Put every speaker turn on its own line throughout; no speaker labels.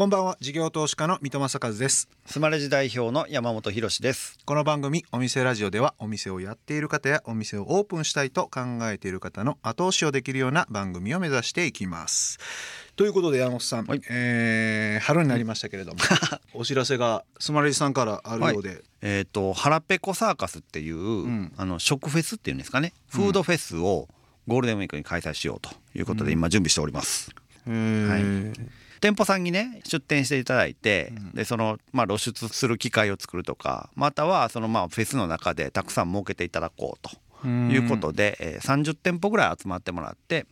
こんばんは。事業投資家の三戸正和です。
スマレジ代表の山本博です。
この番組お店ラジオではお店をやっている方やお店をオープンしたいと考えている方の後押しをできるような番組を目指していきます。ということで山本さん、はい、えー、春になりましたけれども お知らせがスマレジさんからあるようで、はい、
えっ、ー、とハラペコサーカスっていう、うん、あの食フェスっていうんですかね。フードフェスをゴールデンウィークに開催しようということで今準備しております、うん、はい店舗さんにね出店していただいて、うん、でその、まあ、露出する機会を作るとかまたはその、まあ、フェスの中でたくさん設けていただこうと。いうことで、えー、30店舗ぐらい集まってもらって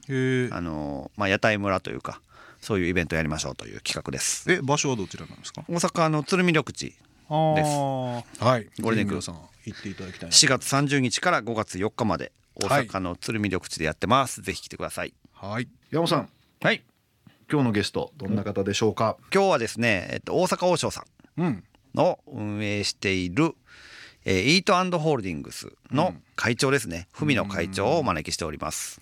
あの、まあ、屋台村というかそういうイベントやりましょうという企画です。
え場所はどちらなんですか？
大阪の鶴見緑地です。
はい。ゴールデンクさん行っていただきたい4
月30日から5月4日まで大阪の鶴見緑地でやってます、はい、ぜひ来てください。
はい。山本さん。
はい
今日のゲストどんな方でしょうか、
今日はですね、えっと、大阪王将さんの運営している、えー、イートホールディングスの会長ですね、文野会長をお招きしております。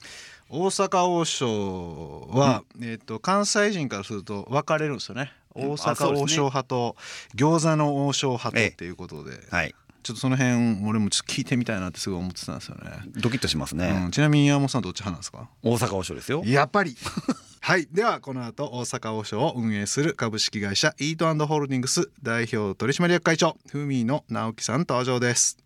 大阪王将は、うん、えーと、関西人からすると分かれるんですよね。大阪王将派と餃子の王将派とっていうことで、
はい、
ちょっとその辺俺もちょっと聞いてみたいなってすごい思ってたんですよね。
ドキッとしますね、
うん、ちなみに山本さんどっち派なんですか？
大阪王将ですよ。
やっぱり。はい。ではこの後大阪王将を運営する株式会社イートホールディングス代表取締役会長ふみの直樹さん登場です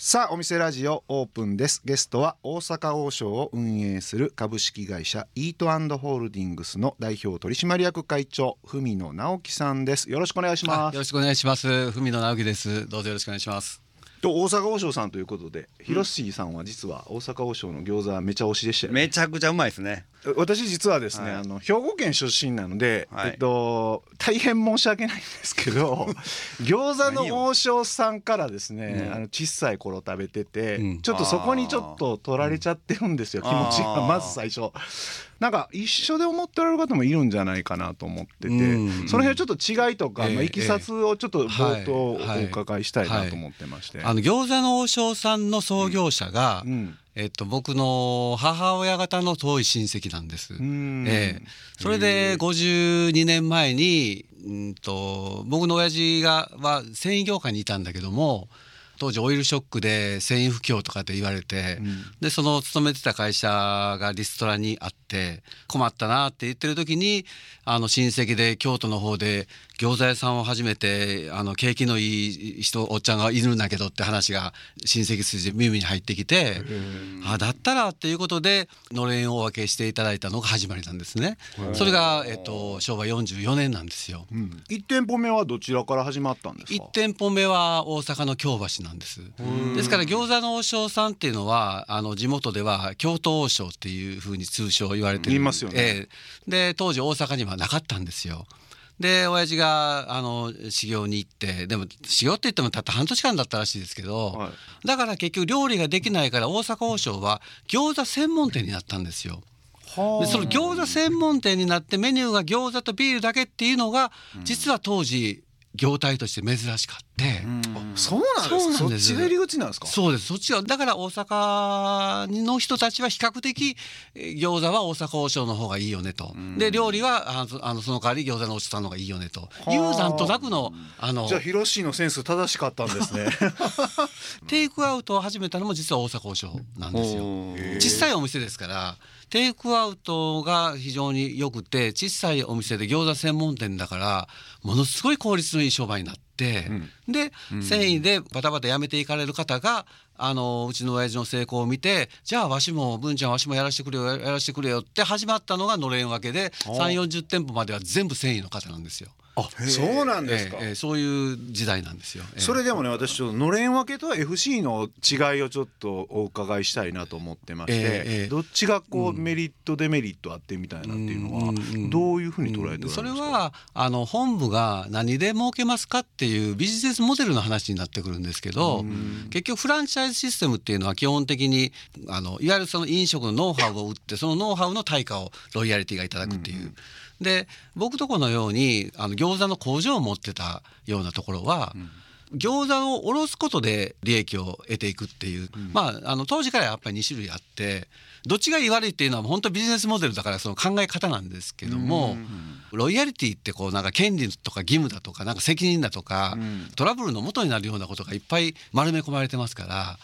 さあお店ラジオオープンです。ゲストは大阪王将を運営する株式会社イートホールディングスの代表取締役会長文野直樹さんです。よろしくお願いします。
よろしくお願いします。文野直樹です。どうぞよろしくお願いします。
と大阪王将さんということで、広杉さんは実は大阪王将の餃子めちゃ推しでしたよ
ね。めちゃくちゃうまいですね。
私実はですね、はい、あの兵庫県出身なので、はい、えっと大変申し訳ないんですけど 餃子の王将さんからですね、うん、あの小さい頃食べてて、うん、ちょっとそこにちょっと取られちゃってるんですよ、気持ちが。まず最初。なんか一緒で思ってられる方もいるんじゃないかなと思ってて、その辺はちょっと違いとか、まあ、いきさつをちょっと冒頭お伺いしたいなと思ってまして。
あの餃子の王将さんの創業者が、えっと、僕の母親方の遠い親戚なんです。ええ、それで52年前に、うんと僕の親父がは繊維業界にいたんだけども当時オイルショックで繊維不況とかって言われて、うん、でその勤めてた会社がリストラにあって困ったなって言ってる時にあの親戚で京都の方で餃子屋さんを始めてあの景気のいい人おっちゃんがいるんだけどって話が親戚筋で耳に入ってきてあだったらっていうことでのれんをお分けしていただいたのが始まりなんですね。それが、えっと、昭和44年なんですよ、
うん、1店舗目はどちらから始まったんですか
？1店舗目は大阪の京橋なんです。ですから餃子の王将さんっていうのはあの地元では京都王将っていうふうに通称言われてる。
言いますよね、え
ー、で当時大阪にはなかったんですよで親父があの修行に行ってでも修行って言ってもたった半年間だったらしいですけど、はい、だから結局料理ができないから大阪王将は餃子専門店になったんですよ。でその餃子専門店になってメニューが餃子とビールだけっていうのが実は当時業態として珍しかって、
そうなんです。そっち入り口なんですか？
そうです。そっちはだから大阪の人たちは比較的餃子は大阪王将の方がいいよねと、で料理はあのその代わり餃子の王将さんの方がいいよねと。いうなんとなくのあの
じゃあ広ロのセンス正しかったんですね。
テイクアウトを始めたのも実は大阪王将なんですよ。小さいお店ですからテイクアウトが非常によくて小さいお店で餃子専門店だからものすごい効率のいい商売になって、うん、で、うん、繊維でバタバタやめていかれる方があのうちの親父の成功を見てじゃあわしも文ちゃんわしもやらせてくれよやらせてくれよって始まったのがのれん分けで3 4 0店舗までは全部繊維の方なんですよ。
あそうなんですか、
えーえー、そういう時代なんですよ、
えー、それでもね私ちょっとのれん分けと FC の違いをちょっとお伺いしたいなと思ってまして、えー、どっちがこう、メリットデメリットあってみたいなっていうのはどういうふうに捉えて
それはあの本部が何で儲けますかっていうビジネスモデルの話になってくるんですけど結局フランチャイズシステムっていうのは基本的にあのいわゆるその飲食のノウハウを売ってそのノウハウの対価をロイヤリティがいただくっていう。で僕とこのようにあの餃子の工場を持ってたようなところは、うん、餃子を卸すことで利益を得ていくっていう、うん、まああの当時からやっぱり2種類あってどっちがいい悪いっていうのは本当ビジネスモデルだからその考え方なんですけども、ロイヤリティってこうなんか権利とか義務だとかなんか責任だとか、トラブルの元になるようなことがいっぱい丸め込まれてますから。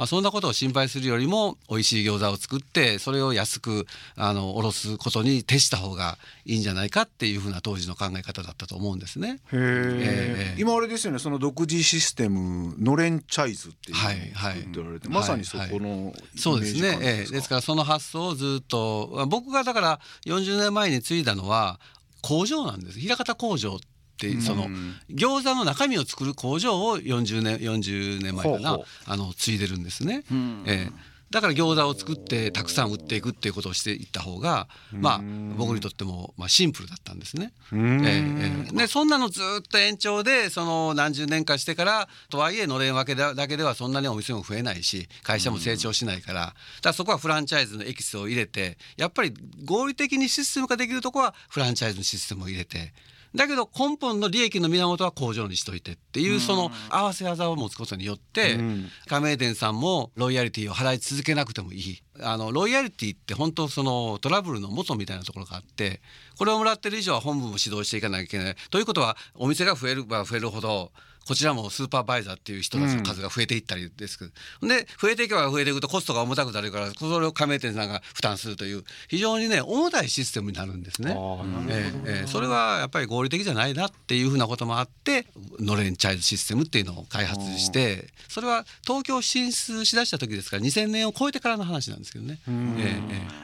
まあ、そんなことを心配するよりも美味しい餃子を作ってそれを安くあの卸すことに徹した方がいいんじゃないかっていうふうな当時の考え方だったと思うんですね。
えー、今あれですよねその独自システムノレンチャイズっていう
はいはい、
まさにそこの、はい、
そうですね、えー、ですか？らその発想をずっと僕がだから40年前に継いだのは工場なんです。平方工場ってその餃子の中身を作る工場を40年40年前かなあの継いでるんですね。えーだから餃子を作ってたくさん売っていくっていうことをしていった方がまあ僕にとってもまあシンプルだったんですね。えー、でそんなのずっと延長でその何十年かしてからとはいえのれん分けだけではそんなにお店も増えないし会社も成長しないから。だからそこはフランチャイズのエキスを入れてやっぱり合理的にシステム化できるとこはフランチャイズのシステムを入れてだけど根本の利益の源は工場にしといてっていうその合わせ技を持つことによって加盟店さんもロイヤリティを払い続けなくてもいい。あのロイヤリティって本当そのトラブルの元みたいなところがあってこれをもらってる以上は本部も指導していかなきゃいけない。ということはお店が増えれば増えるほどこちらもスーパーバイザーっていう人たちの数が増えていったりですけど、うん、で増えていけば増えていくとコストが重たくなるからそれを加盟店さんが負担するという非常にね重たいシステムになるんですね。えー、えー、それはやっぱり合理的じゃないなっていうふうなこともあってノレンチャイルシステムっていうのを開発してそれは東京進出しだした時ですから2000年を超えてからの話なんですけどね。え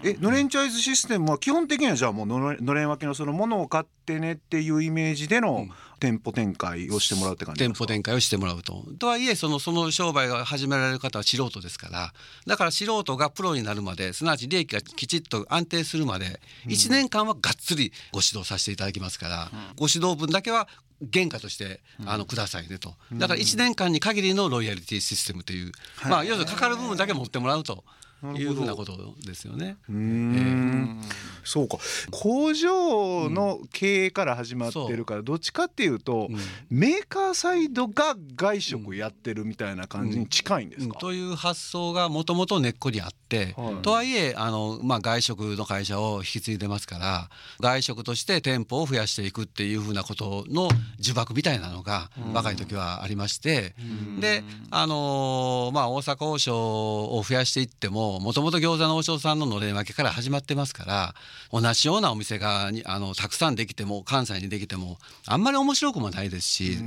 ー、えノレンチャイズシステムは基本的にはじゃあもうのれん分けのそのものを買ってねっていうイメージでの、店舗展開をしてもらうって感じ
店舗展開をしてもらうと。とはいえそのその商売が始められる方は素人ですから。だから素人がプロになるまですなわち利益がきちっと安定するまで1年間はがっつりご指導させていただきますから、うん、ご指導分だけは原価としてあのくださいねと。だから1年間に限りのロイヤリティシステムという、まあ要するにかかる部分だけ持ってもらうと。いうふうなことですよね。
うん、えー、そうか。工場の経営から始まってるから、どっちかっていうと、うん、メーカーサイドが外食やってるみたいな感じに近いんですか、
という発想がもともと根っこにあって、はい、とはいえあの、まあ、外食の会社を引き継いでますから外食として店舗を増やしていくっていうふうなことの呪縛みたいなのが若い時はありまして、であのまあ大阪王将を増やしていってももともと餃子の王将さんののれん分けから始まってますから同じようなお店があのたくさんできても関西にできてもあんまり面白くもないですし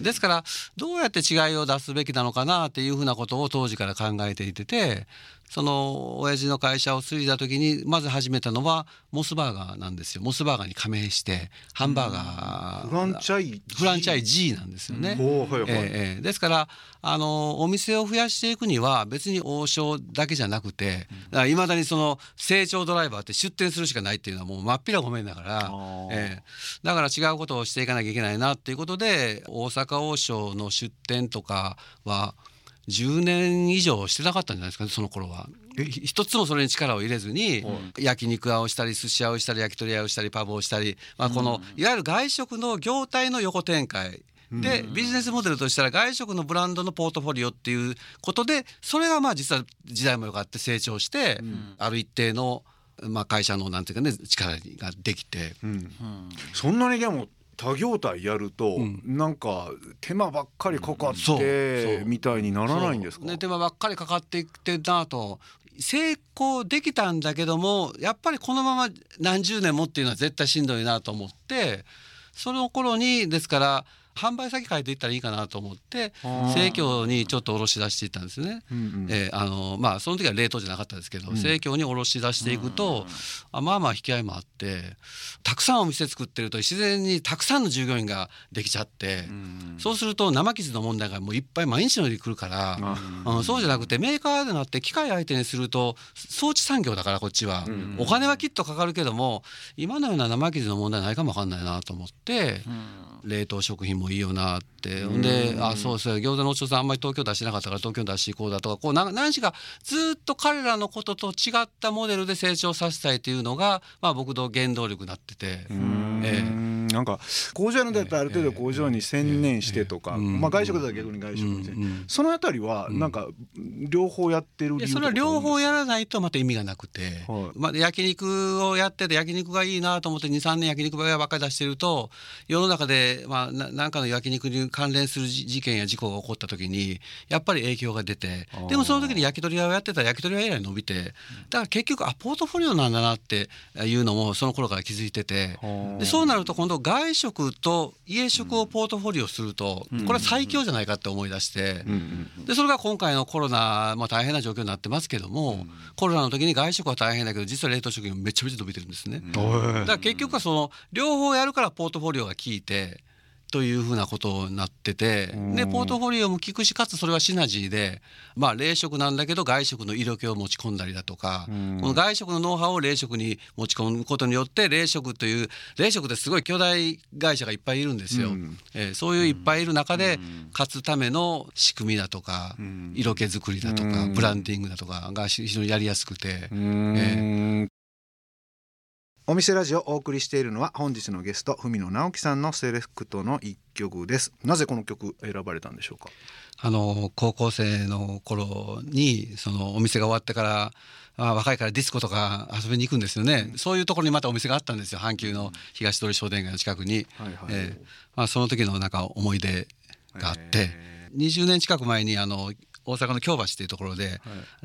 ですからどうやって違いを出すべきなのかなっていうふうなことを当時から考えていててその親父の会社を継いだ時にまず始めたのはモスバーガーなんですよ。モスバーガーに加盟してハンバーガ
ー、フランチャイ
フランチャイ G なんですよね。えー、ですからあのお店を増やしていくには別に王将だけじゃなくていまだにその成長ドライバーって出店するしかないっていうのはもう真っ平ごめんだから、えー、だから違うことをしていかなきゃいけないなっていうことで大阪王将の出店とかは10年以上してなかったんじゃないですかねその頃は。一つもそれに力を入れずに、焼肉屋をしたり寿司屋をしたり焼き鳥屋をしたりパブをしたり、まあ、このいわゆる外食の業態の横展開でビジネスモデルとしたら外食のブランドのポートフォリオっていうことでそれがまあ実は時代もよかって成長して、ある一定のまあ会社のなんていうかね力ができて、うん、
そんなにでも他業態やると、うん、なんか手間ばっかりかかってみたいにならないんですか、
ね、手間ばっかりかかっていってなと成功できたんだけどもやっぱりこのまま何十年もっていうのは絶対しんどいなと思ってその頃にですから販売先変えていったらいいかなと思って生協にちょっと卸し出していったんですね。うんうん、えー、あのまあその時は冷凍じゃなかったですけど、うん、生協に卸し出していくと、あまあまあ引き合いもあってたくさんお店作ってると自然にたくさんの従業員ができちゃって、うん、そうすると生傷の問題がもういっぱい毎日のように来るから、うん、うん、そうじゃなくてメーカーでなって機械相手にすると装置産業だからこっちは、うん、お金はきっとかかるけども今のような生傷の問題ないかもわかんないなと思って。冷凍食品もいいよなって。ほんであそうそう餃子のお師匠さんあんまり東京出してなかったから東京出していこうだとかこう何しかずっと彼らのことと違ったモデルで成長させたいというのが、まあ、僕の原動力になってて。ええ
なんか工場やるんだったらある程度工場に専念してとか、まあ外食だったら逆に外食に、そのあたりはなんか両方やってる理由
それは両方やらないとまた意味がなくて、はい、まあ焼肉をやってて焼肉がいいなと思って23年焼肉ばっかり出してると世の中でまあ何かの焼肉に関連する事件や事故が起こった時にやっぱり影響が出てでもその時に焼き鳥屋をやってたら焼き鳥屋以来伸びてだから結局あポートフォリオなんだなっていうのもその頃から気づいてて。でそうなると今度外食と家食をポートフォリオするとこれは最強じゃないかって思い出してでそれが今回のコロナ、まあ、大変な状況になってますけどもコロナの時に外食は大変だけど実は冷凍食品めちゃめちゃ伸びてるんですね。だから結局はその両方やるからポートフォリオが効いてというふうなことになっててでポートフォリオも効くしかつそれはシナジーでまあ冷食なんだけど外食の色気を持ち込んだりだとかこの外食のノウハウを冷食に持ち込むことによって冷食という冷食ってすごい巨大会社がいっぱいいるんですよ。えー、そういういっぱいいる中で勝つための仕組みだとか色気作りだとかブランディングだとかが非常にやりやすくて。えー
お店ラジオをお送りしているのは本日のゲスト文野直樹さんのセレクトの一曲です。なぜこの曲選ばれたんでしょうか？
あの高校生の頃にそのお店が終わってからあ若いからディスコとか遊びに行くんですよね、うん、そういうところにまたお店があったんですよ。阪急の東通り商店街の近くに、えまあ、その時のなんか思い出があって、20年近く前にあの大阪の京橋っていうところで、はい、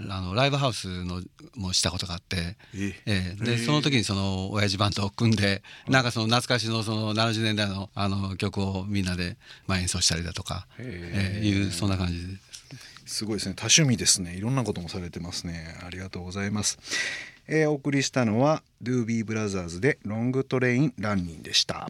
あのライブハウスのもしたことがあって、えー、でその時にその親父バンドを組んでなんかその懐かしのその70年代のあの曲をみんなでまあ演奏したりだとか、え。ー、いうそんな感じです。
すごいですね。多趣味ですね。いろんなこともされてますね。ありがとうございます、えー、お送りしたのはドゥービーブラザーズでロングトレインランニンでした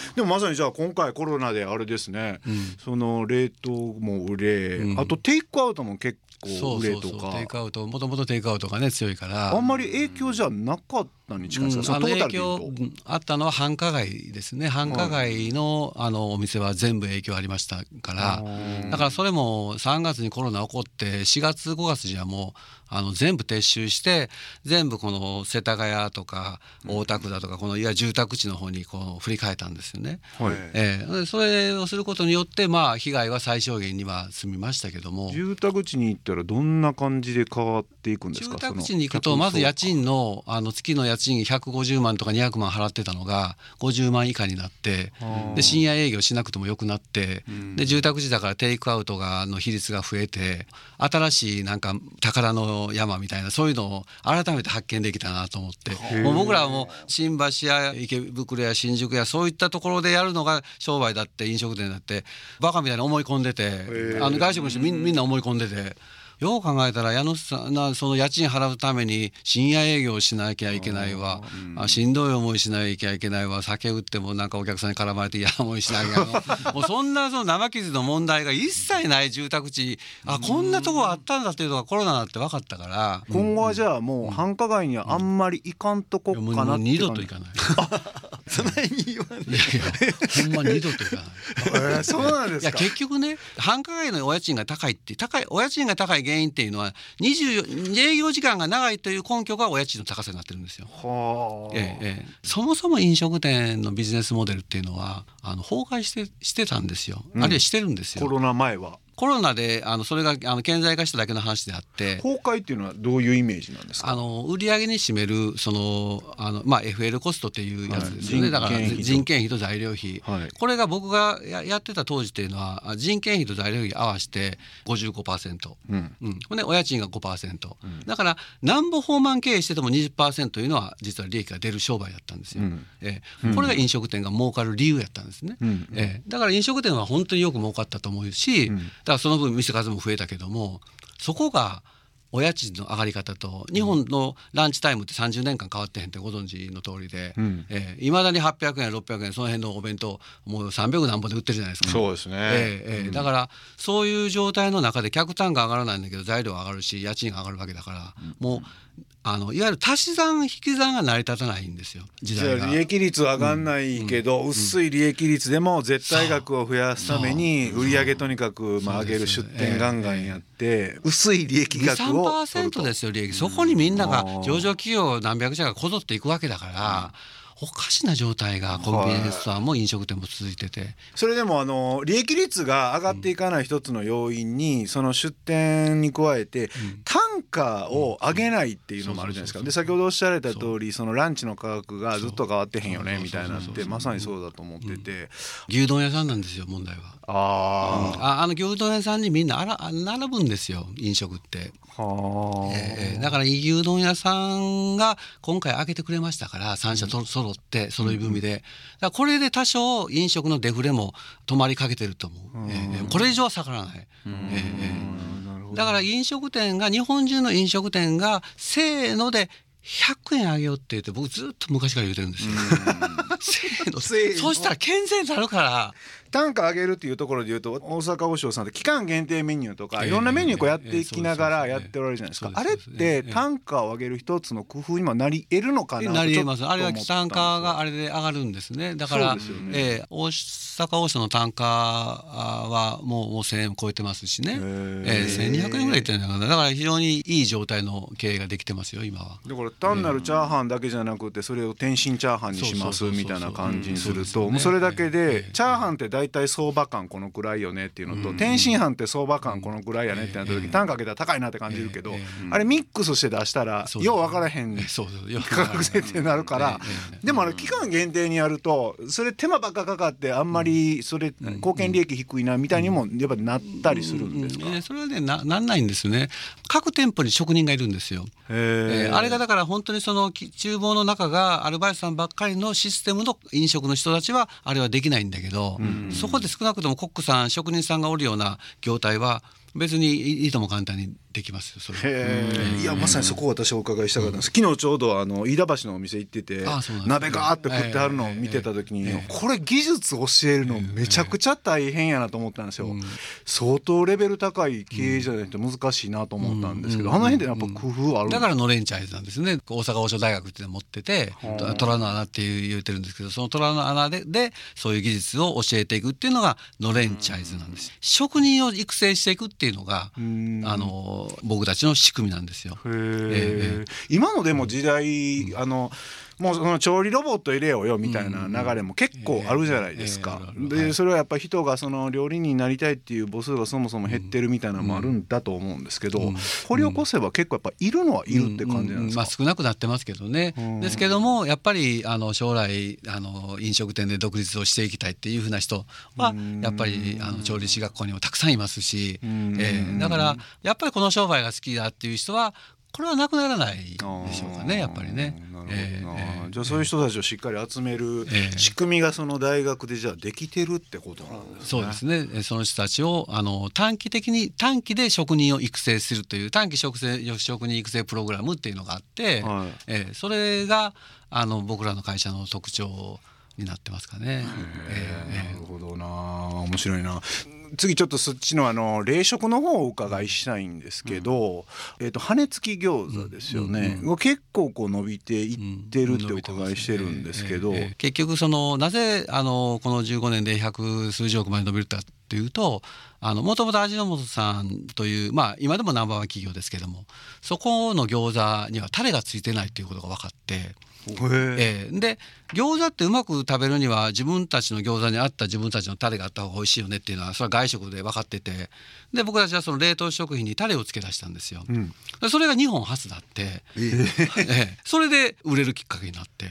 でもまさにじゃあ今回コロナであれですね、うん、その冷凍も売れ、うん、あとテイクアウトも結構売れとか。
テイクアウト。もともとテイクアウトがね強いから。
あんまり影響じゃなかったに近いですか、うん、
影響あったのは繁華街ですね。繁華街のあのお店は全部影響ありましたから。だからそれも3月にコロナ起こって4月5月にはもうあの全部撤収して全部この世田谷とか大田区だとかこのいわゆる住宅地の方にこう振り替えたんですよね。はい、えー、それをすることによってまあ被害は最小限には済みましたけども。
住宅地に行ったらどんな感じで変わっていくんですか？
住宅地に行くとまず家賃のあの月の家賃150万とか200万払ってたのが50万以下になってで深夜営業しなくてもよくなってで住宅地だからテイクアウトがの比率が増えて新しいなんか宝の山みたいなそういうのを改めて発見できたなと思って。もう僕らはもう新橋や池袋や新宿やそういったところでやるのが商売だって飲食店だってバカみたいに思い込んでてあの外食の人みんな思い込んでて。よう考えたら家主さんなその家賃払うために深夜営業しなきゃいけないわ、あしんどい思いしなきゃいけないわ。酒売ってもなんかお客さんに絡まれて嫌な思いしなきゃ もうそんなその生傷の問題が一切ない住宅地。あこんなとこあったんだっていうのがコロナだって分かったから。
今後はじゃあもう繁華街にはあんまり行かんとこかなって
二度と行かない。
そないに言わない。いや
いやほんま二度と行かない、
えー、そうなんですか。
いや結局ね繁華街のお家賃が高いって高いお家賃が高い原因っていうのは24営業時間が長いという根拠がお家賃の高さになってるんですよ。ええ。そもそも飲食店のビジネスモデルっていうのはあの崩壊してしてたんですよ、うん、あるいはしてるんですよ。
コロナ前は
コロナであのそれがあの顕在化しただけの話であって
崩壊っていうのはどういうイメージなんですか？
あの売上に占めるそのあの、まあ、FL コストっていうやつですよね、はい、だから人件費と。材料費、はい、これが僕がややってた当時っていうのは人件費と材料費合わせて55%、うん。うん、ほんでお家賃が5%、うん、だからなんぼ放満経営してても20%というのは実は利益が出る商売だったんですよ、うん、えー、これが飲食店が儲かる理由やったんですね、うん、えー、だから飲食店は本当によく儲かったと思うし、だからその分店数も増えたけどもそこがお家賃の上がり方と日本のランチタイムって30年間変わってへんってご存知の通りでいま、うん。えー、だに800円600円その辺のお弁当もう300何本で売ってるじゃないですか。
そうですね、
えーえー、だからそういう状態の中で客単価上がらないんだけど材料上がるし家賃が上がるわけだから、もうあのいわゆる足し算引き算が成り立たないんですよ時代
が。利益率上がんないけど、うん。うん、薄い利益率でも絶対額を増やすために売り上げとにかくまあ上げる出店ガンガンやって、薄い利益額を
取るとですよ利益。そこにみんなが上場企業何百社がこぞっていくわけだから。おかしな状態がコンビニエンスストアも飲食店も続いてて。
それでもあの利益率が上がっていかない一つの要因に、その出店に加えて、単価を上げないっていうのもあるじゃないですか。で先ほどおっしゃられた通りそのランチの価格がずっと変わってへんよねみたいな。ってまさにそうだと思ってて、
牛丼屋さんなんですよ問題は。あ、ああの牛丼屋さんにみんなあら並ぶんですよ飲食って。えー、だから牛丼屋さんが今回開けてくれましたから3社と揃って揃い踏みで、だこれで多少飲食のデフレも止まりかけてると思う、えー、これ以上は下がらない、えー、だから飲食店が日本中の飲食店がせーので100円あげようって言って僕ずっと昔から言うてるんですよ。せーの。そうしたら健全になるから
単価上げるっていうところで言うと大阪王将さんって期間限定メニューとかいろんなメニューこうやっていきながらやっておられるじゃないですか。あれって単価を上げる一つの工夫にもなり得るのかな
なり得ます。あれは単価があれで上がるんですね。だから、ねえー、大阪王将の単価はもうもう1000円超えてますしね、えー、1200円ぐらいいってるんだからだから非常にいい状態の経営ができてますよ今は。
だから単なるチャーハンだけじゃなくてそれを天津チャーハンにしますみたいな感じにするともうそれだけでチャーハンって大体相場感このくらいよねっていうのと、うん、天津飯って相場感このくらいやねってなった時、単価上げたら高いなって感じるけど、あれミックスして出したら、よう分からへん価格設定になるから、でもあれ期間限定にやるとそれ手間ばっかかかってあんまりそれ貢献利益低いなみたいにもやっぱなったりするんですか、
それはねななんないんですね。各店舗に職人がいるんですよ、え。ー、あれがだから本当にその厨房の中がアルバイトさんばっかりのシステムの飲食の人たちはあれはできないんだけど、そこで少なくともコックさん職人さんがおるような業態は別にいいとも簡単にできますそ
れ。いやまさにそこを私お伺いしたかったんです、うん、昨日ちょうどあの飯田橋のお店行ってて鍋ガーって振ってあるのを見てた時に、これ技術教えるのめちゃくちゃ大変やなと思ったんですよ、相当レベル高い経営じゃないと難しいなと思ったんですけど、あの辺でやっぱ工夫ある
だからノレンチャイズなんですね。大阪王将大学っていうのを持ってて虎の穴っていう言うてるんですけどその虎の穴ででそういう技術を教えていくっていうのがノレンチャイズなんです、職人を育成していくっていうのがあの僕たちの仕組みなんですよ。え
ー、今のでも時代、うん、あのもうその調理ロボット入れようよみたいな流れも結構あるじゃないですか。でそれはやっぱり人がその料理人になりたいっていう母数がそもそも減ってるみたいなのもあるんだと思うんですけど、掘り起こせば結構やっぱいるのはいるって感じなんですか、まあ、
少なくなってますけどね。ですけどもやっぱりあの将来あの飲食店で独立をしていきたいっていうふうな人はやっぱりあの調理師学校にもたくさんいますし、えー、だからやっぱりこの商売が好きだっていう人はこれはなくならないでしょうかねやっぱりね。
えー、じゃあそういう人たちをしっかり集める仕組みがその大学でじゃあできてるってことなんですね。
そうですねその人たちをあの短期的に短期で職人を育成するという短期職成職人育成プログラムっていうのがあって、はい、えー、それがあの僕らの会社の特徴になってますかね。
えー、なるほどな面白いな。次ちょっとそっちのあの冷食の方をお伺いしたいんですけど、うん、えー、と羽根付き餃子ですよね、うん。うん、結構こう伸びていってるってお伺いしてるんですけど、うん。えーえ
ー、結局そのなぜあのこの15年で百数十億まで伸びるかというともともと味の素さんというまあ今でもナンバーワン企業ですけどもそこの餃子にはタレがついてないということが分かって。えー、で餃子ってうまく食べるには自分たちの餃子に合った自分たちのタレがあった方が美味しいよねっていうのはそれは外食で分かってて。で僕たちはその冷凍食品にタレをつけ出したんですよ。うん、それが日本初だって、えー、えー、それで売れるきっかけになって。へ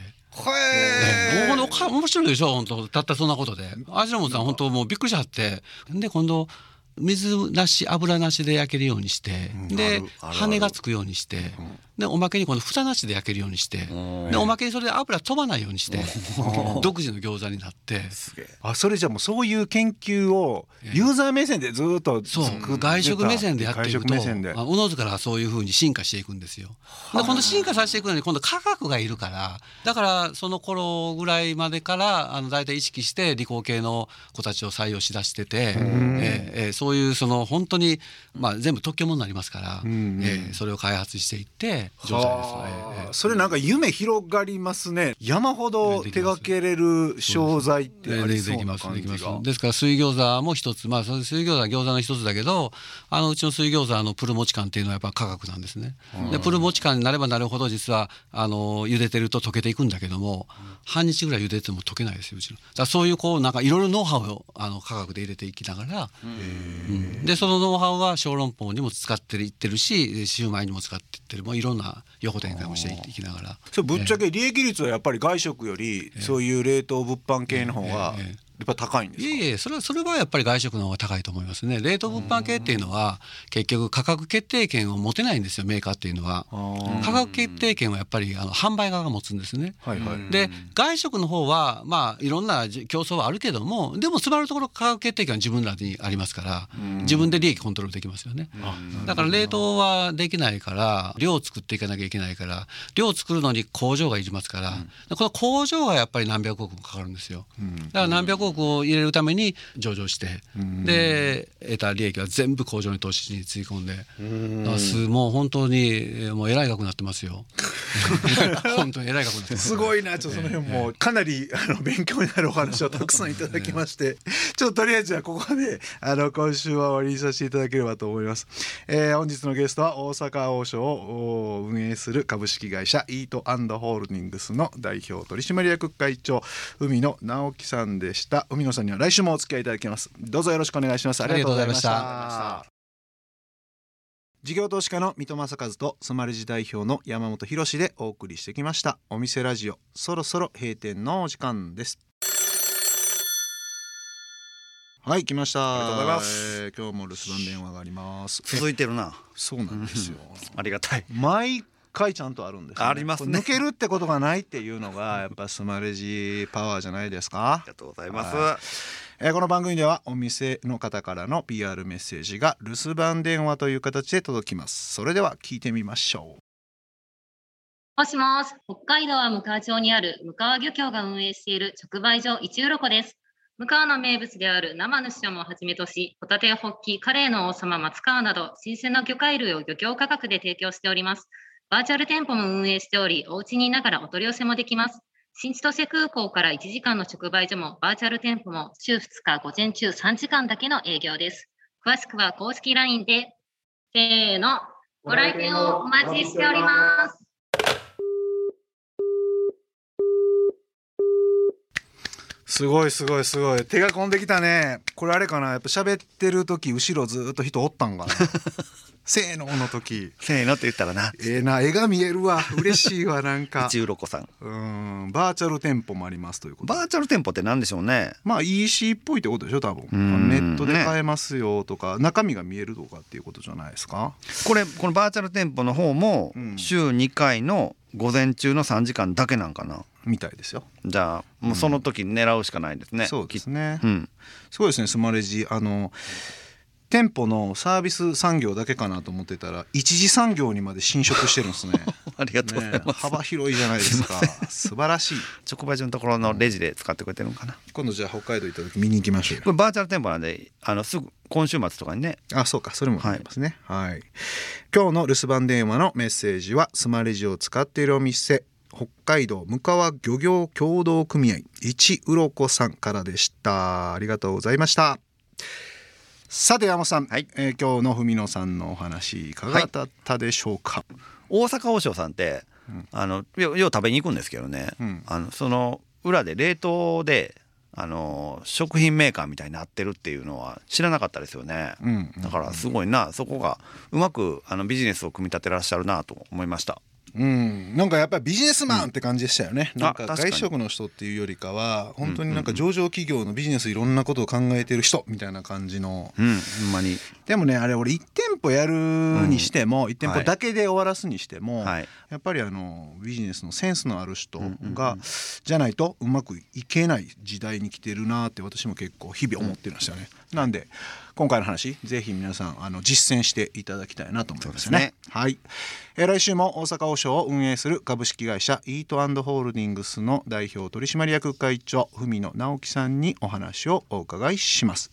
え、もう面白いでしょ本当たったそんなことで。味の素さん本当もうびっくりしちゃって。で今度水なし油なしで焼けるようにして、うん、で羽がつくようにして、うん、でおまけにこの蓋なしで焼けるようにして、でおまけにそれで油飛ばないようにして独自の餃子になって。
あそれじゃもうそういう研究をユーザー目線でずっと
そう。外食目線でやっていくとおのずからそういうふうに進化していくんですよ。で今度進化させていくのに今度科学がいるからだからその頃ぐらいまでからあの大体意識して理工系の子たちを採用しだしてて、えーえー、そういうその本当に、まあ、全部特許もになりますから、えー、それを開発していって
状態です、え。ー、それなんか夢広がりますね。山ほど手掛けれる商材ってありそうな感じが。
ですから水餃子も一つ。まあ水餃子は餃子の一つだけどあのうちの水餃子のプルモチ感っていうのはやっぱ価格なんですね。でプルモチ感になればなるほど実はあの茹でてると溶けていくんだけども半日ぐらい茹でても溶けないですようちの。だそういうこうなんかいろいろノウハウをあの価格で入れていきながら、うん、でそのノウハウは小籠包にも使っていってるしシューマイにも使っていってる。もういろんな横展開をしていきながら。
それぶっちゃけ利益率はやっぱり外食よりそういう冷凍物販系の方が、っぱ高いんですい
えいえそれはそれはやっぱり外食の方が高いと思いますね。冷凍物販系っていうのは結局価格決定権を持てないんですよメーカーっていうのは。価格決定権はやっぱりあの販売側が持つんですね、はいはい、で外食の方はまあいろんな競争はあるけどもでもつまるところ価格決定権は自分らにありますから自分で利益コントロールできますよね。だから冷凍はできないから量を作っていかなきゃいけないから量を作るのに工場がいりますから、この工場がやっぱり何百億もかかるんですよ。だから何百億億を入れるために上場して、で得た利益は全部工場に投資につぎ込んで、すもう本当にもうえらい額になってますよ。本当にえらい額になってます。
すごいな、ちょっとその辺もかなりあの勉強になるお話をたくさんいただきまして、ちょっととりあえずはここであの今週は終わりにさせていただければと思います。えー、本日のゲストは大阪王将を運営する株式会社イートホールディングスの代表取締役会長海野直樹さんでした。海野さんには来週もお付き合いいただきます。どうぞよろしくお願いします。
ありがとうございました。
事業投資家の三戸正和とスマレジ代表の山本博でお送りしてきました。お店ラジオそろそろ閉店のお時間です。はい来ました。
ありがとうございます、
えー、今日も留守番電話があります。
続いてるな。
そうなんですよ、
ありがたい。
毎回ちゃんとあるんです、ね、
ありますね。
抜けるってことがないっていうのが やっぱスマレジパワーじゃないですか？
ありがとうございます、は
い、えー、この番組ではお店の方からの PR メッセージが留守番電話という形で届きます。それでは聞いてみましょう。
もしもし北海道は向川町にある向川漁協が運営している直売所一鱗です。向川の名物である生のシャモをはじめとし、ホタテやホッキ、カレーの王様、松川など、新鮮な魚介類を漁協価格で提供しております。バーチャル店舗も運営しており、お家にいながらお取り寄せもできます。新千歳空港から1時間の直売所もバーチャル店舗も週2日午前中3時間だけの営業です。詳しくは公式 LINE で、せーの、ご来店をお待ちしております。
すごいすごいすごい手が込んできたねこれあれかなやっぱ喋ってる時後ろずっと人おったんかな せーのの時。
せーのって言ったらな。
ええー、な絵が見えるわ。嬉しいわなんか。
内鱗さん。
うん。バーチャル店舗もありますということ
バーチャル店舗って何でしょうね。
まあ EC っぽいってことでしょ多分。ネットで買えますよとか、ね、中身が見えるとかっていうことじゃないですか？
これこのバーチャル店舗の方も週2回の午前中の3時間だけなんかな。
みたいですよ。
じゃあもうその時狙うしかないですね、うん、
そうですね、うん、すごいですねスマレジ。あの店舗のサービス産業だけかなと思ってたら一次産業にまで侵食してるんですね。
ありがとうございます、ね、
幅広いじゃないですか。素晴らしい。
直売所のところのレジで使ってくれてるのかな、
今度じゃあ北海道行った時見に行きましょう
これバーチャル店舗なんであのすぐ今週末とかにね。
あそうかそれもありますね、はい、はい、今日の留守番電話のメッセージはスマレジを使っているお店北海道向川漁業協同組合一鱗さんからでした。ありがとうございましたさて山本さん、はい、えー、今日の文野さんのお話いかがだったでしょうか、はい、
大阪王将さんって、うん、あのよう食べに行くんですけどね、うん、あのその裏で冷凍であの食品メーカーみたいになってるっていうのは知らなかったですよね、うんうんうん、だからすごいなそこがうまくあのビジネスを組み立てらっしゃるなと思いました
うん、なんかやっぱりビジネスマンって感じでしたよね、うん、なんか外食の人っていうよりかは本当になんか上場企業のビジネスいろんなことを考えてる人みたいな感じの、
うん、ほんまに。
でもねあれ俺1店舗やるにしても、うん、1店舗だけで終わらすにしても、はい、やっぱりあのビジネスのセンスのある人が、じゃないとうまくいけない時代に来てるなって私も結構日々思ってましたね、なんで今回の話ぜひ皆さんあの実践していただきたいなと思いますね。すねはい、えー、来週も大阪王将を運営する株式会社イートホールディングスの代表取締役会長文野直樹さんにお話をお伺いします。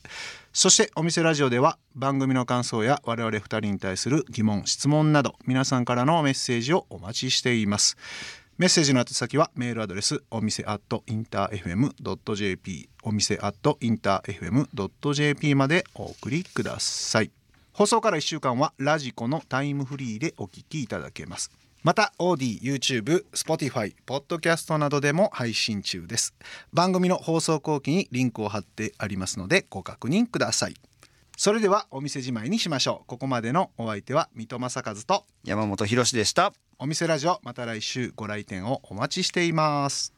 そしてお店ラジオでは番組の感想や我々2人に対する疑問質問など皆さんからのメッセージをお待ちしていますメッセージの宛先はメールアドレスお店アットインター FM.jp お店アットインター FM.jp までお送りください。放送から1週間はラジコのタイムフリーでお聞きいただけます。また OD、YouTube、Spotify、Podcast などでも配信中です。番組の放送後期にリンクを貼ってありますのでご確認ください。それではお店じまいにしましょう。ここまでのお相手は水戸正和と
山本博でした。
お店ラジオまた来週ご来店をお待ちしています。